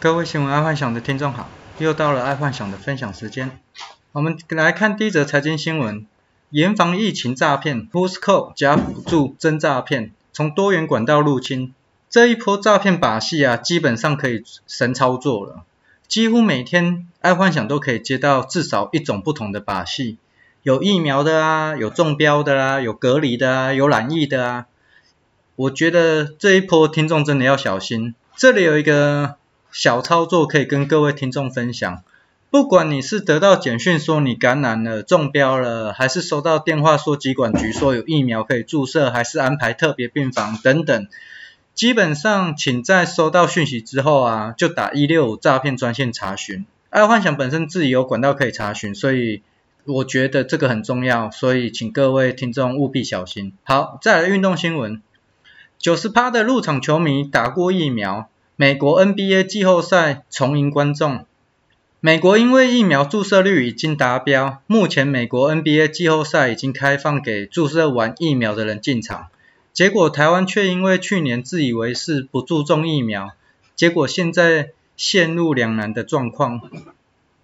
各位新闻爱幻想的听众好，又到了爱幻想的分享时间。我们来看第一则财经新闻：严防疫情诈骗，POSCO 假辅助真诈骗，从多元管道入侵。这一波诈骗把戏啊，基本上可以神操作了。几乎每天爱幻想都可以接到至少一种不同的把戏，有疫苗的啊，有中标的啊，有隔离的啊，有染疫的啊。我觉得这一波听众真的要小心。这里有一个。小操作可以跟各位听众分享，不管你是得到简讯说你感染了、中标了，还是收到电话说疾管局说有疫苗可以注射，还是安排特别病房等等，基本上请在收到讯息之后啊，就打一六五诈骗专线查询。爱幻想本身自己有管道可以查询，所以我觉得这个很重要，所以请各位听众务必小心。好，再来运动新闻，九十趴的入场球迷打过疫苗。美国 NBA 季后赛重迎观众。美国因为疫苗注射率已经达标，目前美国 NBA 季后赛已经开放给注射完疫苗的人进场。结果台湾却因为去年自以为是不注重疫苗，结果现在陷入两难的状况。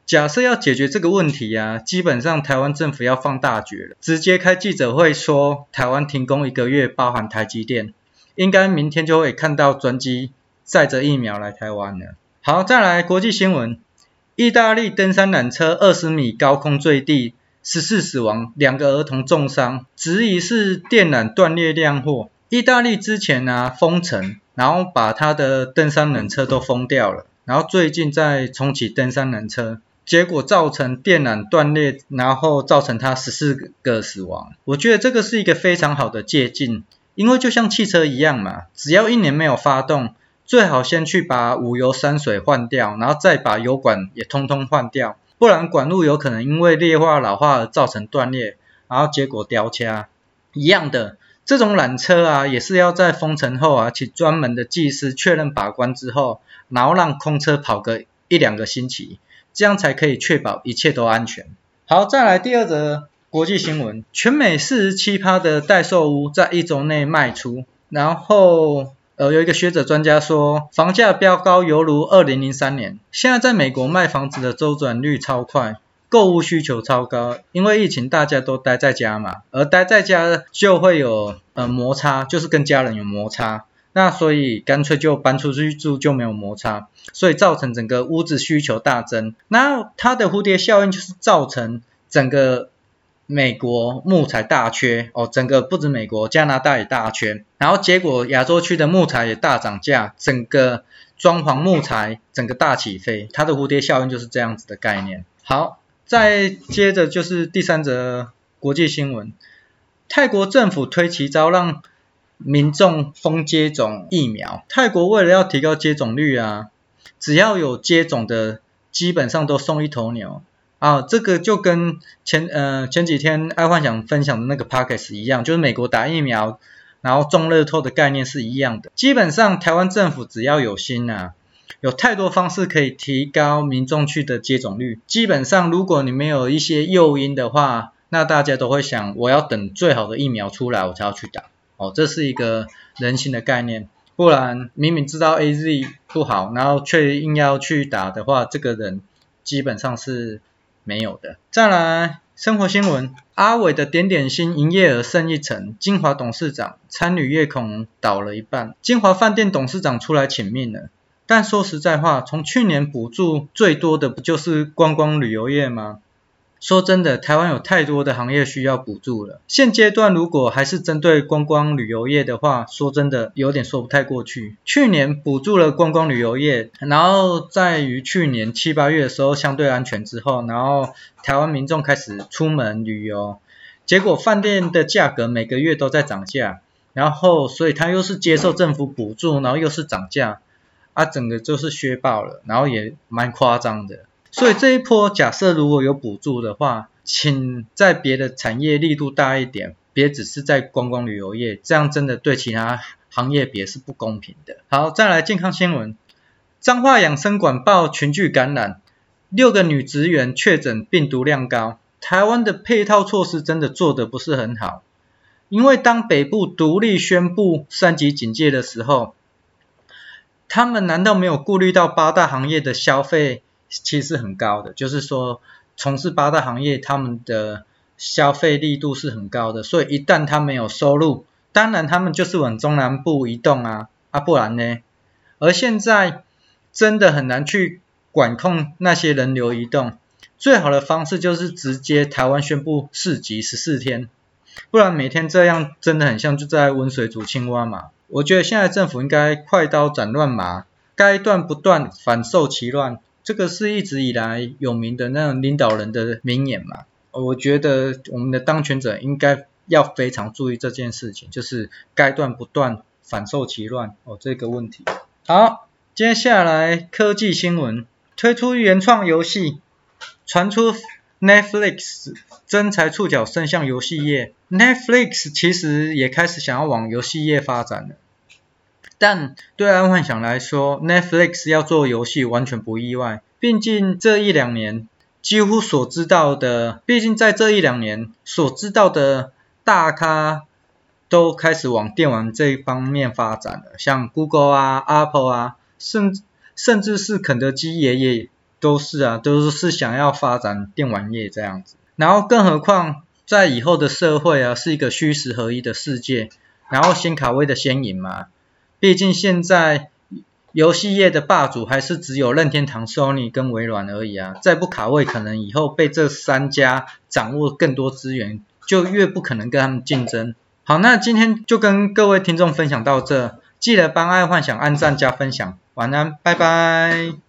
假设要解决这个问题啊，基本上台湾政府要放大绝了，直接开记者会说台湾停工一个月，包含台积电，应该明天就会看到专机。载着疫苗来台湾了。好，再来国际新闻，意大利登山缆车二十米高空坠地，十四死亡，两个儿童重伤，质疑是电缆断裂酿祸。意大利之前呢、封城，然后把他的登山缆车都封掉了，然后最近再重启登山缆车，结果造成电缆断裂，然后造成他十四个死亡。我觉得这个是一个非常好的借鉴，因为就像汽车一样嘛，只要一年没有发动。最好先去把五油三水换掉，然后再把油管也通通换掉，不然管路有可能因为劣化老化而造成断裂，然后结果掉卡。一样的，这种缆车啊，也是要在封城后啊，请专门的技师确认把关之后，然后让空车跑个一两个星期，这样才可以确保一切都安全。好，再来第二则国际新闻，全美四十七趴的代售屋在一周内卖出，然后。呃，有一个学者专家说，房价飙高犹如二零零三年。现在在美国卖房子的周转率超快，购物需求超高，因为疫情大家都待在家嘛，而待在家就会有呃摩擦，就是跟家人有摩擦，那所以干脆就搬出去住就没有摩擦，所以造成整个屋子需求大增。那它的蝴蝶效应就是造成整个。美国木材大缺哦，整个不止美国，加拿大也大缺，然后结果亚洲区的木材也大涨价，整个装潢木材整个大起飞，它的蝴蝶效应就是这样子的概念。好，再接着就是第三则国际新闻，泰国政府推奇招让民众封接种疫苗，泰国为了要提高接种率啊，只要有接种的，基本上都送一头牛。啊，这个就跟前呃前几天爱幻想分享的那个 Podcast 一样，就是美国打疫苗，然后中乐透的概念是一样的。基本上台湾政府只要有心啊，有太多方式可以提高民众去的接种率。基本上如果你没有一些诱因的话，那大家都会想，我要等最好的疫苗出来我才要去打。哦，这是一个人性的概念。不然明明知道 AZ 不好，然后却硬要去打的话，这个人基本上是。没有的。再来，生活新闻，阿伟的点点心营业额剩一成，金华董事长餐旅业恐倒了一半，金华饭店董事长出来请命了。但说实在话，从去年补助最多的不就是观光旅游业吗？说真的，台湾有太多的行业需要补助了。现阶段如果还是针对观光旅游业的话，说真的有点说不太过去。去年补助了观光旅游业，然后在于去年七八月的时候相对安全之后，然后台湾民众开始出门旅游，结果饭店的价格每个月都在涨价，然后所以他又是接受政府补助，然后又是涨价，啊，整个就是削爆了，然后也蛮夸张的。所以这一波假设如果有补助的话，请在别的产业力度大一点，别只是在观光旅游业，这样真的对其他行业别是不公平的。好，再来健康新闻，彰化养生馆爆群聚感染，六个女职员确诊病毒量高，台湾的配套措施真的做得不是很好，因为当北部独立宣布三级警戒的时候，他们难道没有顾虑到八大行业的消费其实很高的？就是说，从事八大行业，他们的消费力度是很高的，所以一旦他没有收入，当然他们就是往中南部移动啊，啊不然呢？而现在真的很难去管控那些人流移动，最好的方式就是直接台湾宣布四级十四天，不然每天这样真的很像就在温水煮青蛙嘛。我觉得现在政府应该快刀斩乱麻，该断不断，反受其乱。这个是一直以来有名的那种领导人的名言嘛。我觉得我们的当权者应该要非常注意这件事情，就是该断不断，反受其乱哦，这个问题。好，接下来科技新闻，推出原创游戏，传出 Netflix 真才触角伸向游戏业。Netflix 其实也开始想要往游戏业发展了。但对爱幻想来说，Netflix 要做游戏完全不意外。毕竟这一两年，几乎所知道的，毕竟在这一两年所知道的大咖，都开始往电玩这一方面发展了。像 Google 啊、Apple 啊，甚甚至是肯德基爷爷都是啊，都是想要发展电玩业这样子。然后更何况在以后的社会啊，是一个虚实合一的世界，然后先卡位的先赢嘛。毕竟现在游戏业的霸主还是只有任天堂、Sony 跟微软而已啊，再不卡位，可能以后被这三家掌握更多资源，就越不可能跟他们竞争。好，那今天就跟各位听众分享到这，记得帮爱幻想按赞加分享，晚安，拜拜。